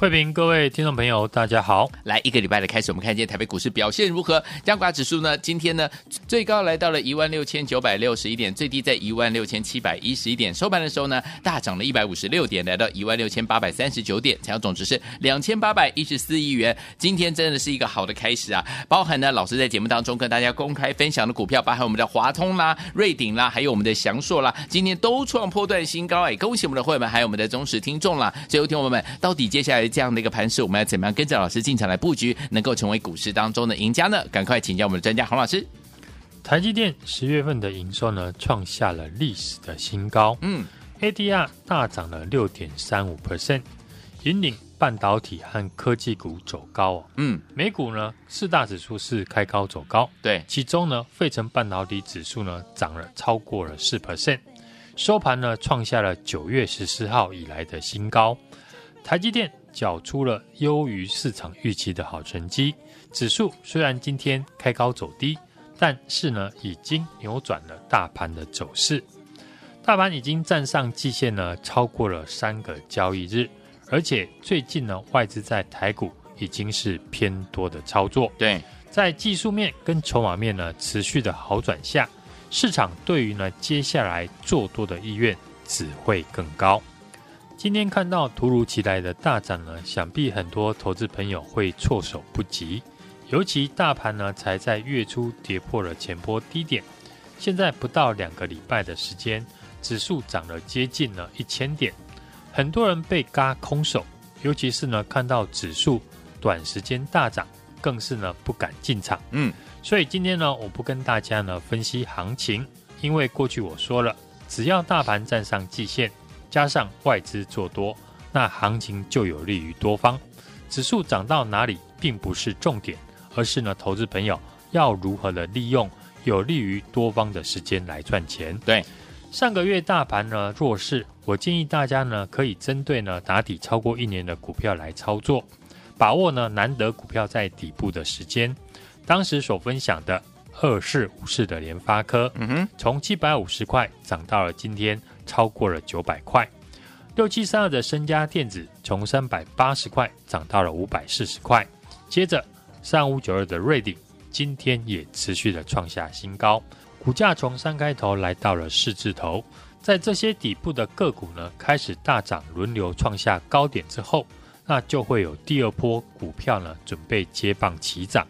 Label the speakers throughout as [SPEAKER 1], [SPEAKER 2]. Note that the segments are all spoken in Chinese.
[SPEAKER 1] 慧平，各位听众朋友，大家好！
[SPEAKER 2] 来一个礼拜的开始，我们看见台北股市表现如何？加权指数呢？今天呢最高来到了一万六千九百六十一点，最低在一万六千七百一十一点。收盘的时候呢，大涨了一百五十六点，来到一万六千八百三十九点，成交总值是两千八百一十四亿元。今天真的是一个好的开始啊！包含呢，老师在节目当中跟大家公开分享的股票，包含我们的华通啦、瑞鼎啦，还有我们的祥硕啦，今天都创破段新高哎！恭喜我们的会员们，还有我们的忠实听众啦！最后，听我们到底接下来这样的一个盘势，我们要怎么样跟着老师进场来布局，能够成为股市当中的赢家呢？赶快请教我们的专家洪老师。
[SPEAKER 1] 台积电十月份的营收呢，创下了历史的新高，嗯，ADR 大涨了六点三五 percent，引领半导体和科技股走高哦，嗯，美股呢四大指数是开高走高，
[SPEAKER 2] 对，
[SPEAKER 1] 其中呢费城半导体指数呢涨了超过了四。percent，收盘呢创下了九月十四号以来的新高，台积电。缴出了优于市场预期的好成绩，指数虽然今天开高走低，但是呢已经扭转了大盘的走势。大盘已经站上季线呢，超过了三个交易日，而且最近呢外资在台股已经是偏多的操作。
[SPEAKER 2] 对，
[SPEAKER 1] 在技术面跟筹码面呢持续的好转下，市场对于呢接下来做多的意愿只会更高。今天看到突如其来的大涨呢，想必很多投资朋友会措手不及。尤其大盘呢，才在月初跌破了前波低点，现在不到两个礼拜的时间，指数涨了接近了一千点，很多人被嘎空手，尤其是呢看到指数短时间大涨，更是呢不敢进场。嗯，所以今天呢，我不跟大家呢分析行情，因为过去我说了，只要大盘站上季线。加上外资做多，那行情就有利于多方。指数涨到哪里并不是重点，而是呢，投资朋友要如何的利用有利于多方的时间来赚钱。
[SPEAKER 2] 对，
[SPEAKER 1] 上个月大盘呢弱势，我建议大家呢可以针对呢打底超过一年的股票来操作，把握呢难得股票在底部的时间。当时所分享的二四五四的联发科，嗯哼，从七百五十块涨到了今天。超过了九百块，六七三二的身家电子从三百八十块涨到了五百四十块，接着三五九二的瑞鼎今天也持续的创下新高，股价从三开头来到了四字头，在这些底部的个股呢开始大涨，轮流创下高点之后，那就会有第二波股票呢准备接棒起涨，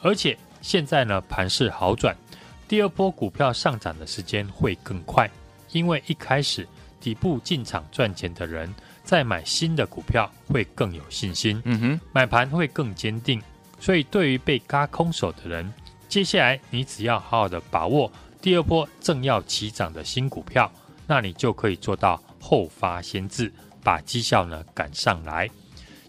[SPEAKER 1] 而且现在呢盘势好转，第二波股票上涨的时间会更快。因为一开始底部进场赚钱的人，再买新的股票会更有信心，嗯哼，买盘会更坚定。所以对于被嘎空手的人，接下来你只要好好的把握第二波正要起涨的新股票，那你就可以做到后发先至，把绩效呢赶上来。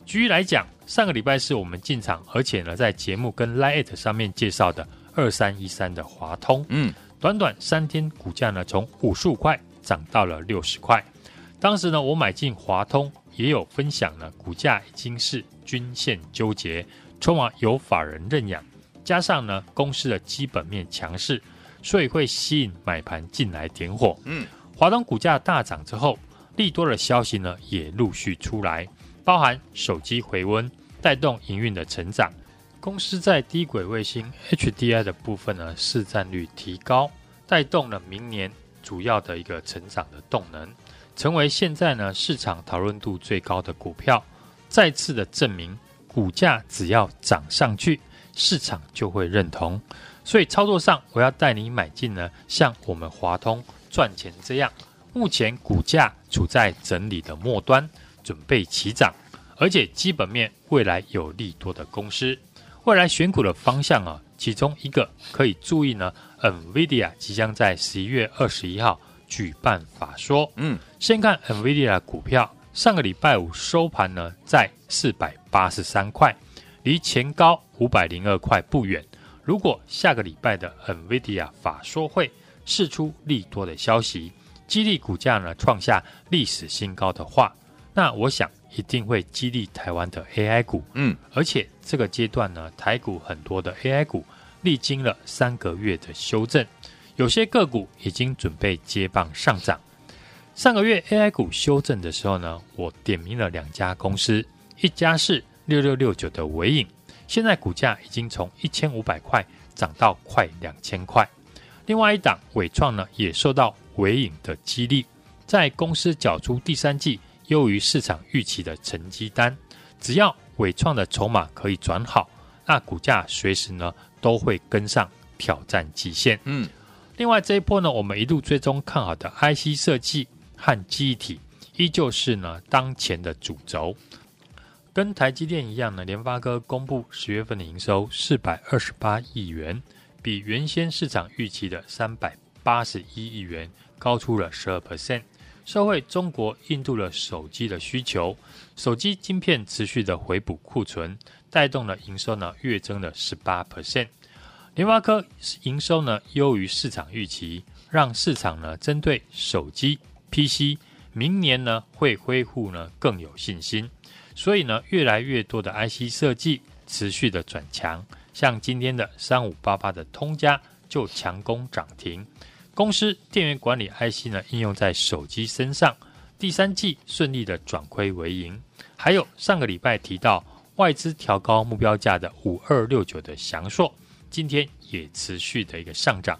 [SPEAKER 1] 举例来讲，上个礼拜是我们进场，而且呢在节目跟 Lite 上面介绍的二三一三的华通，嗯。短短三天，股价呢从五十五块涨到了六十块。当时呢，我买进华通，也有分享呢，股价已经是均线纠结，筹码有法人认养，加上呢公司的基本面强势，所以会吸引买盘进来点火。嗯，华通股价大涨之后，利多的消息呢也陆续出来，包含手机回温，带动营运的成长。公司在低轨卫星 HDI 的部分呢，市占率提高，带动了明年主要的一个成长的动能，成为现在呢市场讨论度最高的股票，再次的证明股价只要涨上去，市场就会认同。所以操作上，我要带你买进呢，像我们华通赚钱这样，目前股价处在整理的末端，准备起涨，而且基本面未来有利多的公司。未来选股的方向啊，其中一个可以注意呢，NVIDIA 即将在十一月二十一号举办法说。嗯，先看 NVIDIA 股票，上个礼拜五收盘呢在四百八十三块，离前高五百零二块不远。如果下个礼拜的 NVIDIA 法说会释出利多的消息，激励股价呢创下历史新高的话，那我想一定会激励台湾的 AI 股。
[SPEAKER 2] 嗯，
[SPEAKER 1] 而且这个阶段呢，台股很多的 AI 股历经了三个月的修正，有些个股已经准备接棒上涨。上个月 AI 股修正的时候呢，我点名了两家公司，一家是六六六九的尾影，现在股价已经从一千五百块涨到快两千块。另外一档伟创呢，也受到尾影的激励，在公司缴出第三季优于市场预期的成绩单，只要伟创的筹码可以转好，那股价随时呢都会跟上挑战极限。
[SPEAKER 2] 嗯，
[SPEAKER 1] 另外这一波呢，我们一路追踪看好的 IC 设计和记忆体，依旧是呢当前的主轴。跟台积电一样呢，联发科公布十月份的营收四百二十八亿元。比原先市场预期的三百八十一亿元高出了十二 percent，受惠中国、印度的手机的需求，手机晶片持续的回补库存，带动了营收呢月增了十八 percent。联发科营收呢优于市场预期，让市场呢针对手机、PC 明年呢会恢复呢更有信心，所以呢越来越多的 IC 设计持续的转强。像今天的三五八八的通家就强攻涨停，公司电源管理 IC 呢应用在手机身上，第三季顺利的转亏为盈。还有上个礼拜提到外资调高目标价的五二六九的祥硕，今天也持续的一个上涨。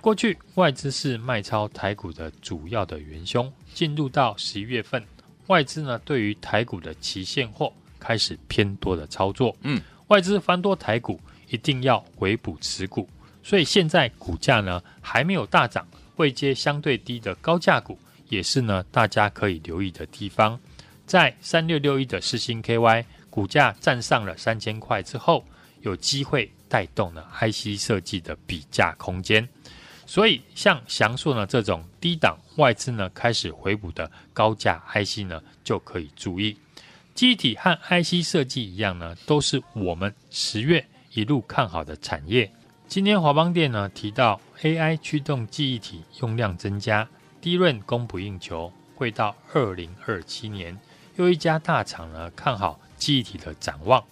[SPEAKER 1] 过去外资是卖超台股的主要的元凶，进入到十一月份，外资呢对于台股的期现货开始偏多的操作，嗯。外资翻多台股，一定要回补持股，所以现在股价呢还没有大涨，未接相对低的高价股也是呢大家可以留意的地方。在三六六一的四星 KY 股价站上了三千块之后，有机会带动了 IC 设计的比价空间。所以像翔硕呢这种低档外资呢开始回补的高价 IC 呢就可以注意。机体和 IC 设计一样呢，都是我们十月一路看好的产业。今天华邦电呢提到 AI 驱动记忆体用量增加低润供不应求，会到二零二七年。又一家大厂呢看好记忆体的展望。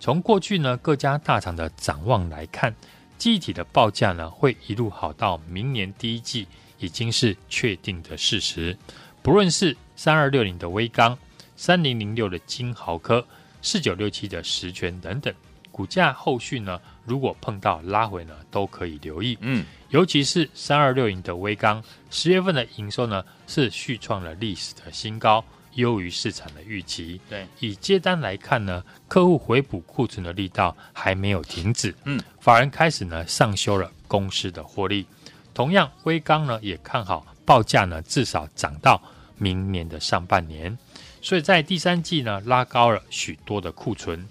[SPEAKER 1] 从过去呢各家大厂的展望来看，记忆体的报价呢会一路好到明年第一季，已经是确定的事实。不论是三二六零的威刚。三零零六的金豪科，四九六七的十銓等等，股价后续呢，如果碰到拉回呢，都可以留意。嗯，尤其是三二六零的微刚，十月份的营收呢是续创了历史的新高，优于市场的预期。
[SPEAKER 2] 对，
[SPEAKER 1] 以接单来看呢，客户回补库存的力道还没有停止。嗯，法人开始呢上修了公司的获利。同样，微刚呢也看好报价呢至少涨到明年的上半年。所以在第三季呢，拉高了许多的库存，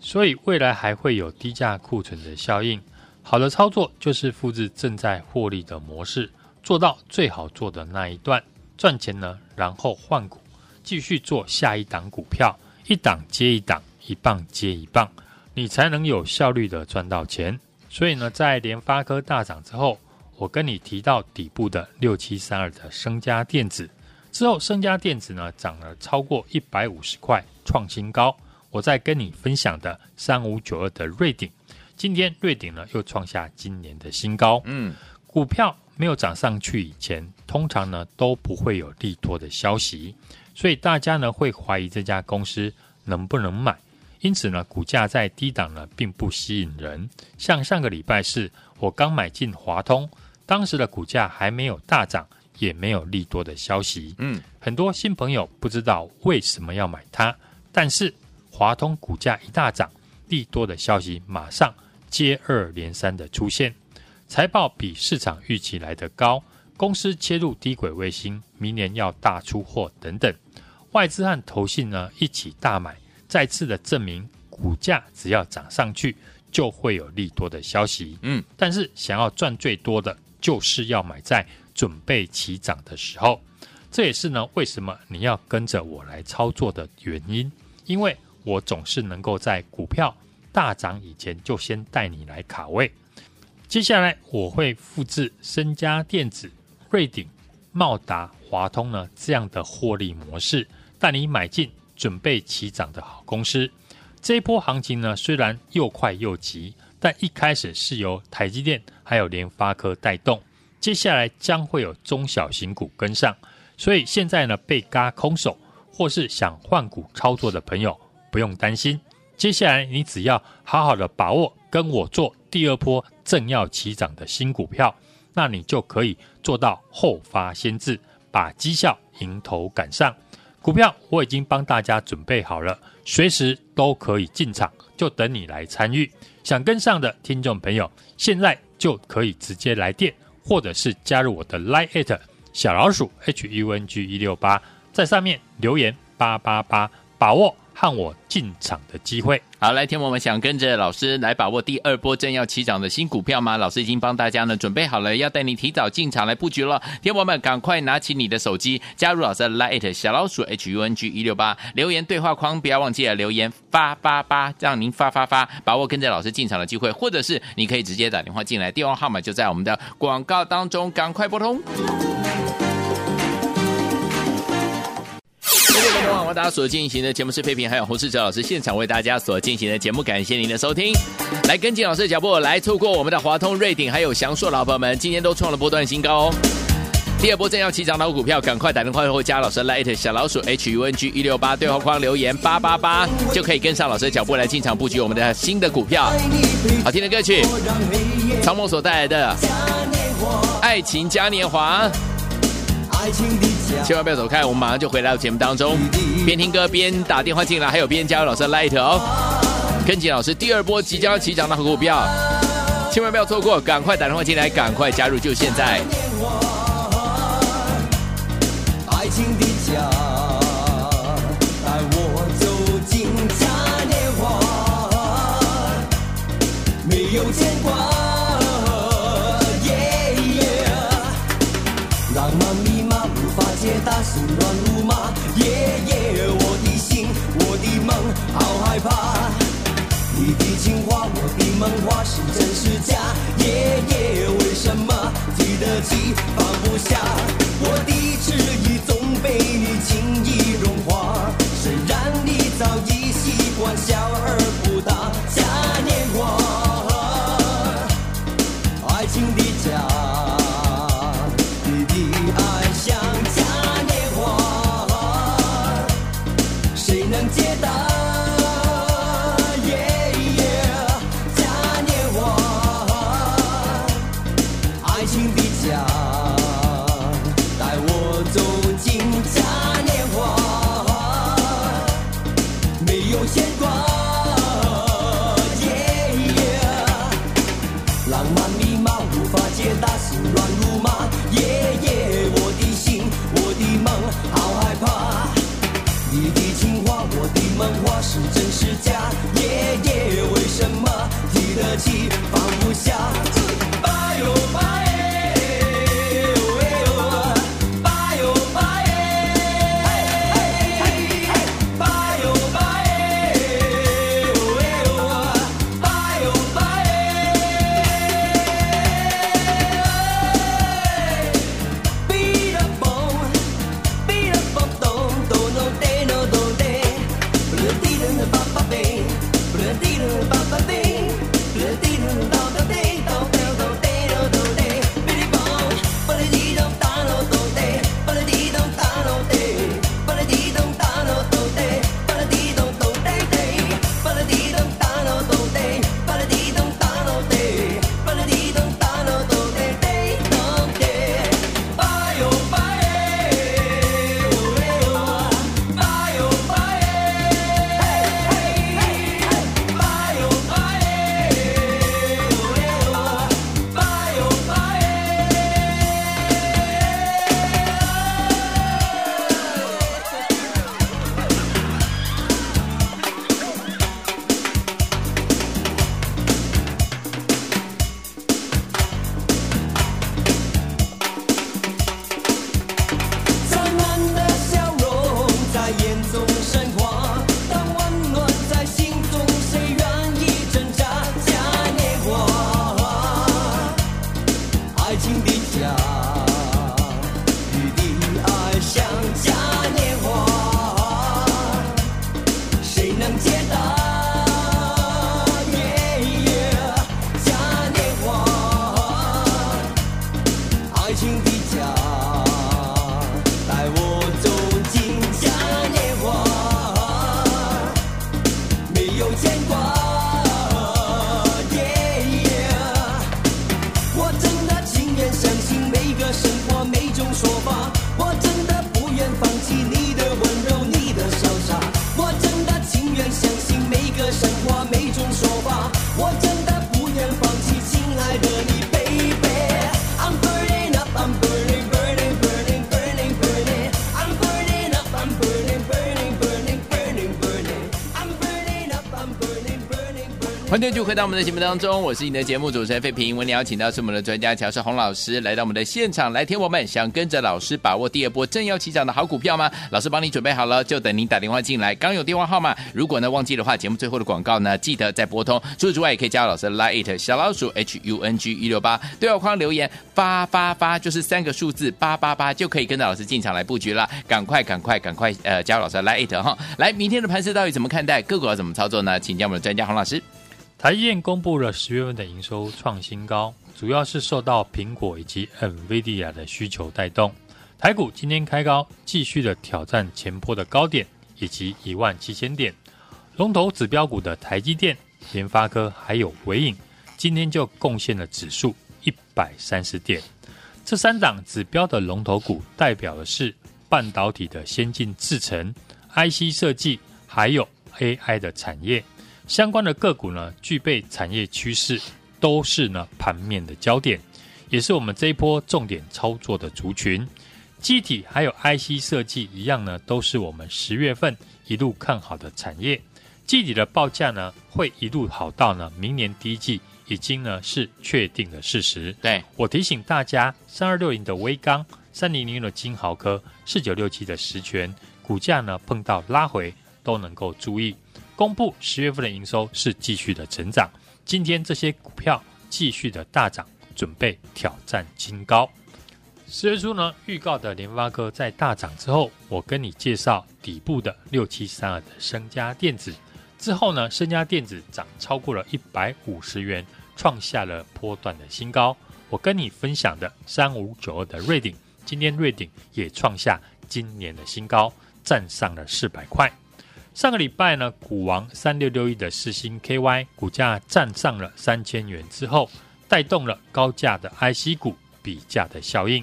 [SPEAKER 1] 所以未来还会有低价库存的效应。好的操作就是复制正在获利的模式，做到最好做的那一段赚钱呢，然后换股，继续做下一档股票，一档接一档，一棒接一棒，你才能有效率的赚到钱。所以呢，在联发科大涨之后，我跟你提到底部的六七三二的升佳电子。之后，升佳电子呢涨了超过一百五十块，创新高。我在跟你分享的三五九二的瑞鼎，今天瑞鼎呢又创下今年的新高。嗯，股票没有涨上去以前，通常呢都不会有利多的消息，所以大家呢会怀疑这家公司能不能买。因此呢，股价在低档呢并不吸引人。像上个礼拜四，我刚买进华通，当时的股价还没有大涨。也没有利多的消息，嗯，很多新朋友不知道为什么要买它，但是华通股价一大涨，利多的消息马上接二连三的出现，财报比市场预期来得高，公司切入低轨卫星，明年要大出货等等，外资和投信呢一起大买，再次的证明股价只要涨上去就会有利多的消息，嗯，但是想要赚最多的就是要买在。准备起涨的时候，这也是呢为什么你要跟着我来操作的原因，因为我总是能够在股票大涨以前就先带你来卡位。接下来我会复制升佳电子、瑞鼎、茂达、华通呢这样的获利模式，带你买进准备起涨的好公司。这一波行情呢，虽然又快又急，但一开始是由台积电还有联发科带动，接下来将会有中小型股跟上。所以现在呢，被嘎空手或是想换股操作的朋友不用担心，接下来你只要好好的把握跟我做第二波正要起涨的新股票，那你就可以做到后发先至，把绩效迎头赶上。股票我已经帮大家准备好了，随时都可以进场，就等你来参与。想跟上的听众朋友，现在就可以直接来电，或者是加入我的 Line@ 小老鼠 H U N G 一六八，在上面留言八八八，把握。和我进场的机会，
[SPEAKER 3] 好，来天我们想跟着老师来把握第二波正要起涨的新股票吗？老师已经帮大家呢准备好了，要带你提早进场来布局了。听友们，赶快拿起你的手机，加入老师的 Lite 小老鼠 H U N G 一六八，留言对话框不要忘记了留言发发发，让您发发发，把握跟着老师进场的机会，或者是你可以直接打电话进来，电话号码就在我们的广告当中，赶快拨通。我大家所进行的节目是配平，还有洪世哲老师现场为大家所进行的节目，感谢您的收听。来跟进老师的脚步，来错过我们的华通、瑞鼎还有祥硕老朋友们，今天都创了波段新高哦。第二波正要起涨的股票，赶快打电话或加老师 Light 小老鼠 H U N G 一六八对话框留言八八八，就可以跟上老师的脚步来进场布局我们的新的股票。好听的歌曲，曹梦所带来的《爱情嘉年华》。千万不要走开，我们马上就回到节目当中，边听歌边打电话进来，还有边加入老师的 Light 哦，跟紧老师第二波即将起涨的好股票，千万不要错过，赶快打电话进来，赶快加入，就现在。爱情的家，有牵挂。大心乱如麻，爷爷我的心，我的梦，好害怕。你的情话，我的梦话是真是假？爷爷为什么提得起浪漫迷茫无法解答心乱如麻夜夜我的心我的梦好害怕。你的情话我的梦话是真是假？夜夜为什么提得起放不下？
[SPEAKER 2] 家。欢迎就回到我们的节目当中，我是你的节目主持人费平。我们邀请到是我们的专家乔世宏老师来到我们的现场来听我们。想跟着老师把握第二波正要起涨的好股票吗？老师帮你准备好了，就等您打电话进来。刚有电话号码，如果呢忘记的话，节目最后的广告呢记得再拨通。除此之外，也可以加入老师的 Line 小老鼠 H U N G 一六八对话框留言发发发，就是三个数字八八八，就可以跟着老师进场来布局了。赶快赶快赶快呃加入老师的 Line 哈。来，明天的盘势到底怎么看待？个股要怎么操作呢？请教我们的专家洪老师。
[SPEAKER 1] 台积电公布了十月份的营收创新高，主要是受到苹果以及 NVIDIA 的需求带动。台股今天开高，继续的挑战前波的高点以及一万七千点。龙头指标股的台积电、联发科还有纬颖，今天就贡献了指数一百三十点。这三档指标的龙头股，代表的是半导体的先进制程、IC 设计，还有 AI 的产业。相关的个股呢，具备产业趋势，都是呢盘面的焦点，也是我们这一波重点操作的族群。机体还有 IC 设计一样呢，都是我们十月份一路看好的产业。记忆体的报价呢，会一路好到呢明年第一季，已经呢是确定的事实。
[SPEAKER 2] 对，
[SPEAKER 1] 我提醒大家，三二六零的威刚，三零零的金豪科，四九六七的实权，股价呢碰到拉回都能够注意。公布十月份的营收是继续的成长，今天这些股票继续的大涨，准备挑战新高。十月初呢，预告的联发科在大涨之后，我跟你介绍底部的六七三二的升佳电子之后呢，升佳电子涨超过了一百五十元，创下了波段的新高。我跟你分享的三五九二的瑞鼎，今天瑞鼎也创下今年的新高，站上了四百块。上个礼拜呢，股王三六六一的四星 KY 股价站上了三千元之后，带动了高价的 IC 股比价的效应。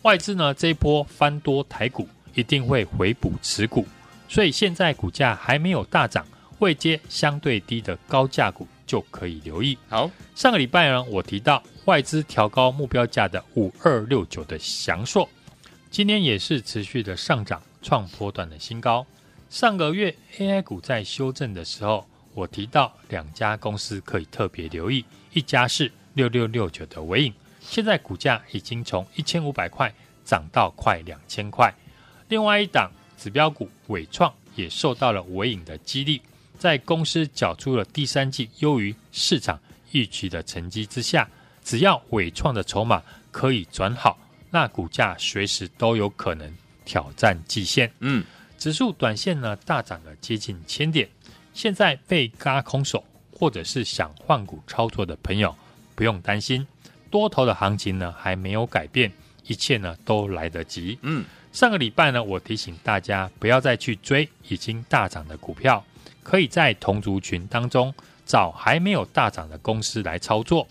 [SPEAKER 1] 外资呢这一波翻多台股，一定会回补持股，所以现在股价还没有大涨，未接相对低的高价股就可以留意。
[SPEAKER 2] 好，
[SPEAKER 1] 上个礼拜呢，我提到外资调高目标价的五二六九的翔硕，今天也是持续的上涨，创波段的新高。上个月 AI 股在修正的时候，我提到两家公司可以特别留意，一家是六六六九的纬颖，现在股价已经从一千五百块涨到快两千块。另外一档指标股纬创也受到了纬颖的激励，在公司缴出了第三季优于市场预期的成绩之下，只要纬创的筹码可以转好，那股价随时都有可能挑战季线。嗯。指数短线呢大涨了接近千点，现在被嘎空手或者是想换股操作的朋友不用担心，多头的行情呢还没有改变，一切呢都来得及。嗯，上个礼拜呢我提醒大家不要再去追已经大涨的股票，可以在同族群当中找还没有大涨的公司来操作。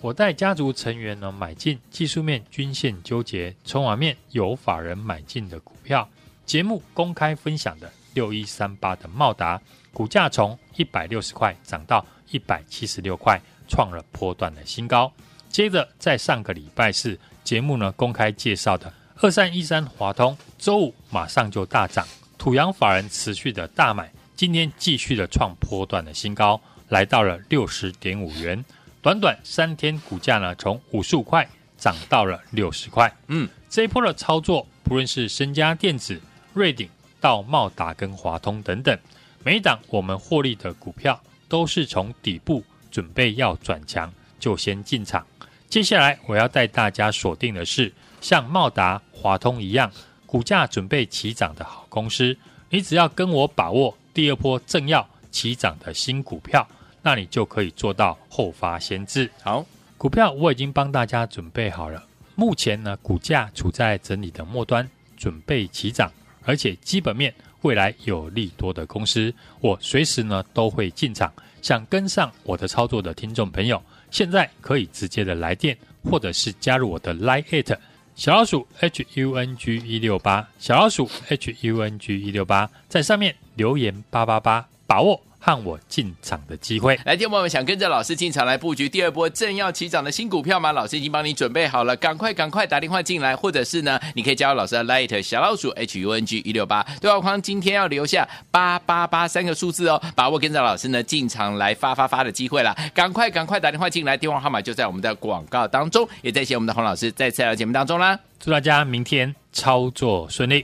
[SPEAKER 1] 我带家族成员呢买进技术面均线纠结、筹码面有法人买进的股票。节目公开分享的六一三八的茂达股价从一百六十块涨到一百七十六块，创了波段的新高。接着在上个礼拜四节目呢公开介绍的二三一三华通，周五马上就大涨，土洋法人持续的大买，今天继续的创波段的新高，来到了六十点五元。短短三天股价呢从五十五块涨到了六十块。嗯，这一波的操作，不论是身家电子。瑞鼎到茂达跟华通等等，每一档我们获利的股票都是从底部准备要转强就先进场。接下来我要带大家锁定的是像茂达、华通一样股价准备起涨的好公司。你只要跟我把握第二波正要起涨的新股票，那你就可以做到后发先至。
[SPEAKER 2] 好，
[SPEAKER 1] 股票我已经帮大家准备好了。目前呢，股价处在整理的末端，准备起涨，而且基本面未来有利多的公司，我随时呢都会进场。想跟上我的操作的听众朋友，现在可以直接的来电，或者是加入我的 Line@ 小老鼠 H U N G 一六八，小老鼠 H U N G 一六八，在上面留言八八八，把握。和我进场的机会，
[SPEAKER 2] 来，听众朋友们想跟着老师进场来布局第二波正要起涨的新股票吗？老师已经帮你准备好了，赶快赶快打电话进来，或者是呢，你可以加入老师的 Light 小老鼠 H U N G 一六八对话框，今天要留下八八八三个数字哦，把握跟着老师呢进场来发发发的机会了，赶快赶快打电话进来，电话号码就在我们的广告当中，也在谢我们的洪老师再次来到节目当中啦，
[SPEAKER 1] 祝大家明天操作顺利。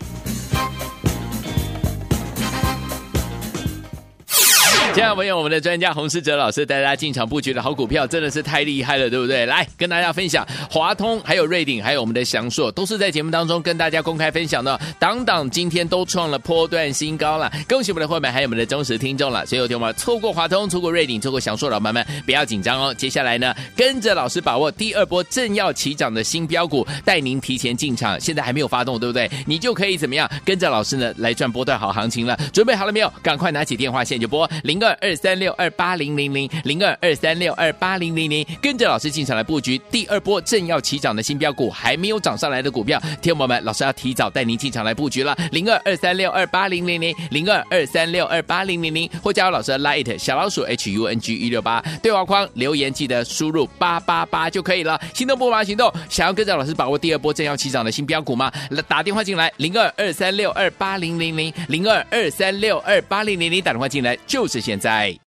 [SPEAKER 2] 现在朋友，我们的专家洪世哲老师带大家进场布局的好股票真的是太厉害了，对不对？来跟大家分享，华通、还有瑞鼎、还有我们的祥硕，都是在节目当中跟大家公开分享的。档档今天都创了波段新高了，恭喜我们的会员，还有我们的忠实听众了。所以有听我们错过华通、错过瑞鼎、错过祥硕，老板们不要紧张哦。接下来呢，跟着老师把握第二波正要起涨的新标股，带您提前进场。现在还没有发动，对不对？你就可以怎么样？跟着老师呢来赚波段好行情了。准备好了没有？赶快拿起电话线就拨零二二二三六二八零零零零二二三六二八零零零，跟着老师进场来布局第二波正要起涨的新标股，还没有涨上来的股票，听友们，老师要提早带您进场来布局了。零二二三六二八零零零零二二三六二八零零零，或加入老师的 Light 小老鼠 H U N G 一六八对话框留言，记得输入八八八就可以了。心动不马行动，想要跟着老师把握第二波正要起涨的新标股吗？打电话进来，零二二三六二八零零零零二二三六二八零零零，打电话进来就是现现在。